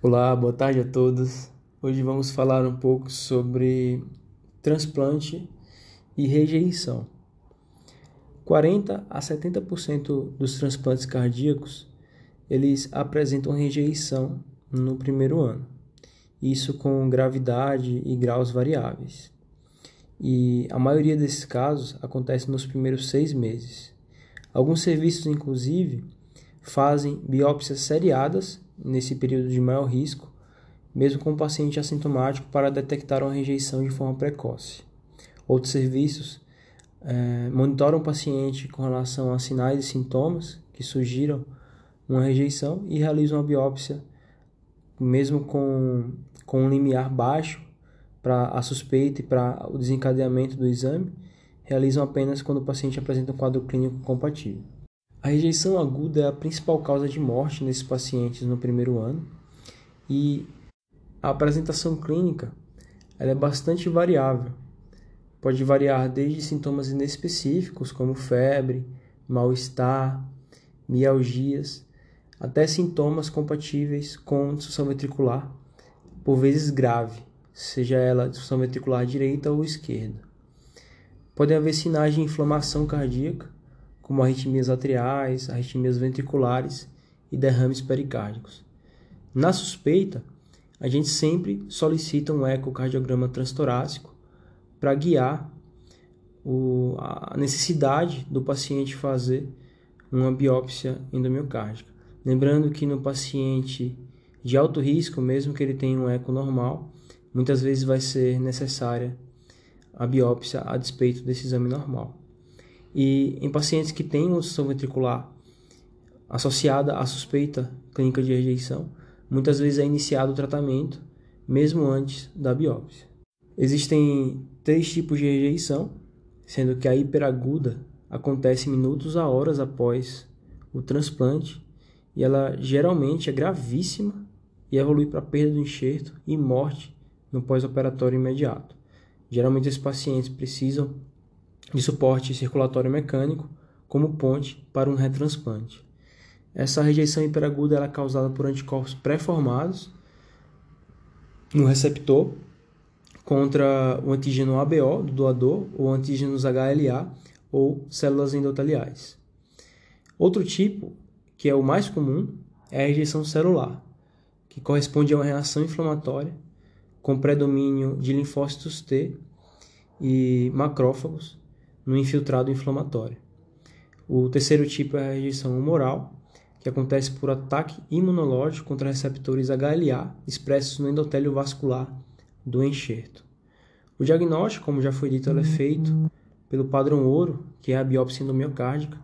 Olá, boa tarde a todos. Hoje vamos falar um pouco sobre transplante e rejeição. 40 a 70% dos transplantes cardíacos eles apresentam rejeição no primeiro ano. Isso com gravidade e graus variáveis. E a maioria desses casos acontece nos primeiros seis meses. Alguns serviços, inclusive, fazem biópsias seriadas nesse período de maior risco, mesmo com o paciente assintomático, para detectar uma rejeição de forma precoce. Outros serviços é, monitoram o paciente com relação a sinais e sintomas que sugiram uma rejeição e realizam uma biópsia, mesmo com, com um limiar baixo para a suspeita e para o desencadeamento do exame, realizam apenas quando o paciente apresenta um quadro clínico compatível. A rejeição aguda é a principal causa de morte nesses pacientes no primeiro ano e a apresentação clínica é bastante variável. Pode variar desde sintomas inespecíficos, como febre, mal-estar, mialgias, até sintomas compatíveis com disfunção ventricular, por vezes grave, seja ela disfunção ventricular direita ou esquerda. Podem haver sinais de inflamação cardíaca, como arritmias atriais, arritmias ventriculares e derrames pericárdicos. Na suspeita, a gente sempre solicita um ecocardiograma transtorácico para guiar o, a necessidade do paciente fazer uma biópsia endomiocárdica. Lembrando que no paciente de alto risco, mesmo que ele tenha um eco normal, muitas vezes vai ser necessária a biópsia a despeito desse exame normal. E em pacientes que têm disfunção ventricular associada à suspeita clínica de rejeição, muitas vezes é iniciado o tratamento mesmo antes da biópsia. Existem três tipos de rejeição, sendo que a hiperaguda acontece minutos a horas após o transplante e ela geralmente é gravíssima e evolui para perda do enxerto e morte no pós-operatório imediato. Geralmente esses pacientes precisam de suporte circulatório mecânico como ponte para um retransplante. Essa rejeição hiperaguda é causada por anticorpos pré-formados no receptor contra o antígeno ABO do doador ou antígenos HLA ou células endoteliais. Outro tipo, que é o mais comum, é a rejeição celular, que corresponde a uma reação inflamatória com predomínio de linfócitos T e macrófagos no infiltrado inflamatório. O terceiro tipo é a rejeição humoral, que acontece por ataque imunológico contra receptores HLA expressos no endotélio vascular do enxerto. O diagnóstico, como já foi dito, é feito pelo padrão ouro, que é a biópsia endomiocárdica.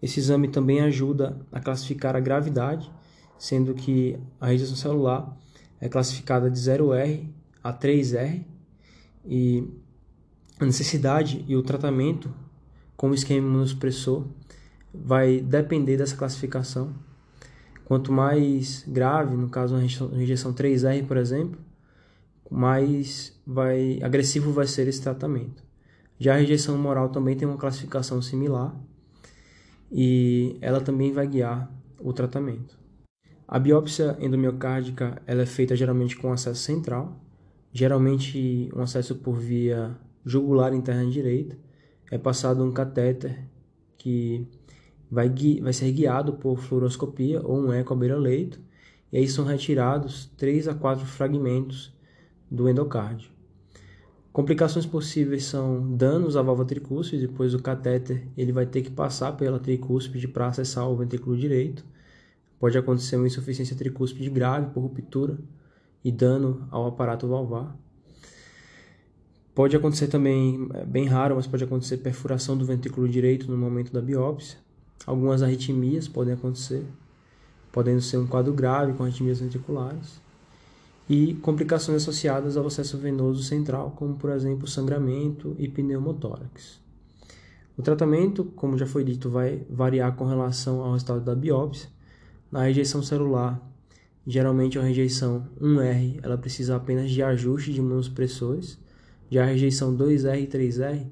Esse exame também ajuda a classificar a gravidade, sendo que a rejeição celular é classificada de 0R a 3R e a necessidade e o tratamento com o esquema imunossupressor vai depender dessa classificação. Quanto mais grave, no caso uma rejeição 3R, por exemplo, mais vai agressivo vai ser esse tratamento. Já a rejeição moral também tem uma classificação similar e ela também vai guiar o tratamento. A biópsia endomiocárdica ela é feita geralmente com acesso central, geralmente um acesso por via jugular interna direita, é passado um catéter que vai, vai ser guiado por fluoroscopia ou um eco à beira-leito, e aí são retirados 3 a 4 fragmentos do endocárdio. Complicações possíveis são danos à válvula tricúspide, depois o catéter ele vai ter que passar pela tricúspide para acessar o ventrículo direito. Pode acontecer uma insuficiência tricúspide grave por ruptura e dano ao aparato valvar. Pode acontecer também, é bem raro, mas pode acontecer perfuração do ventrículo direito no momento da biópsia. Algumas arritmias podem acontecer, podendo ser um quadro grave com arritmias ventriculares e complicações associadas ao acesso venoso central, como por exemplo sangramento e pneumotórax. O tratamento, como já foi dito, vai variar com relação ao resultado da biópsia. Na rejeição celular, geralmente a rejeição 1R, ela precisa apenas de ajuste de imunossupressores. Já a rejeição 2R e 3R,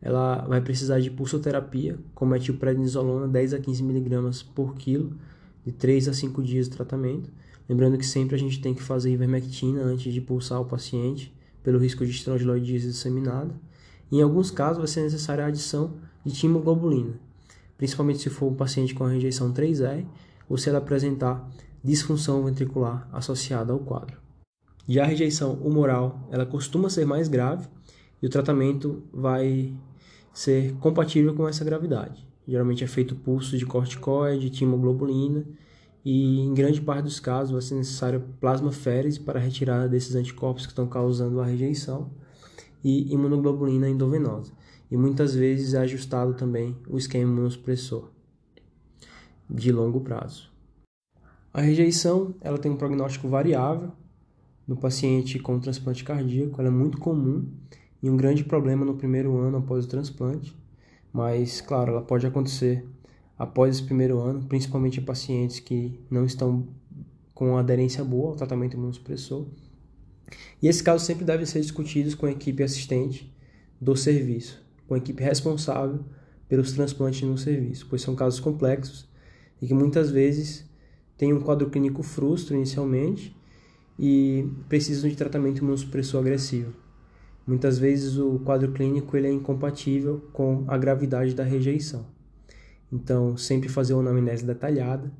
ela vai precisar de pulsoterapia, com metilprednisolona 10 a 15 mg por quilo, de 3 a 5 dias de tratamento. Lembrando que sempre a gente tem que fazer ivermectina antes de pulsar o paciente, pelo risco de estrongiloidise disseminada. Em alguns casos, vai ser necessária a adição de timoglobulina, principalmente se for um paciente com a rejeição 3R ou se ela apresentar disfunção ventricular associada ao quadro. Já a rejeição humoral, ela costuma ser mais grave e o tratamento vai ser compatível com essa gravidade. Geralmente é feito pulso de corticoide, timoglobulina e em grande parte dos casos vai ser necessário plasmaférese para a retirada desses anticorpos que estão causando a rejeição e imunoglobulina endovenosa. E muitas vezes é ajustado também o esquema imunossupressor de longo prazo. A rejeição ela tem um prognóstico variável no paciente com transplante cardíaco, ela é muito comum e um grande problema no primeiro ano após o transplante, mas claro, ela pode acontecer após esse primeiro ano, principalmente em pacientes que não estão com aderência boa ao tratamento imunossupressor. E esses casos sempre devem ser discutidos com a equipe assistente do serviço, com a equipe responsável pelos transplantes no serviço, pois são casos complexos e que muitas vezes têm um quadro clínico frustro inicialmente e precisam de tratamento imunossupressor agressivo. Muitas vezes o quadro clínico ele é incompatível com a gravidade da rejeição. Então, sempre fazer uma anamnese detalhada,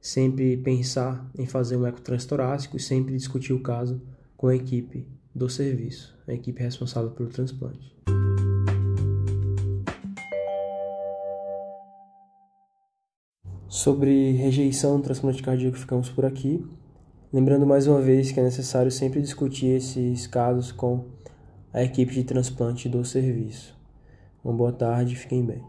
sempre pensar em fazer um eco transtorácico e sempre discutir o caso com a equipe do serviço, a equipe responsável pelo transplante. Sobre rejeição do transplante cardíaco, ficamos por aqui. Lembrando mais uma vez que é necessário sempre discutir esses casos com a equipe de transplante do serviço. Uma boa tarde, fiquem bem.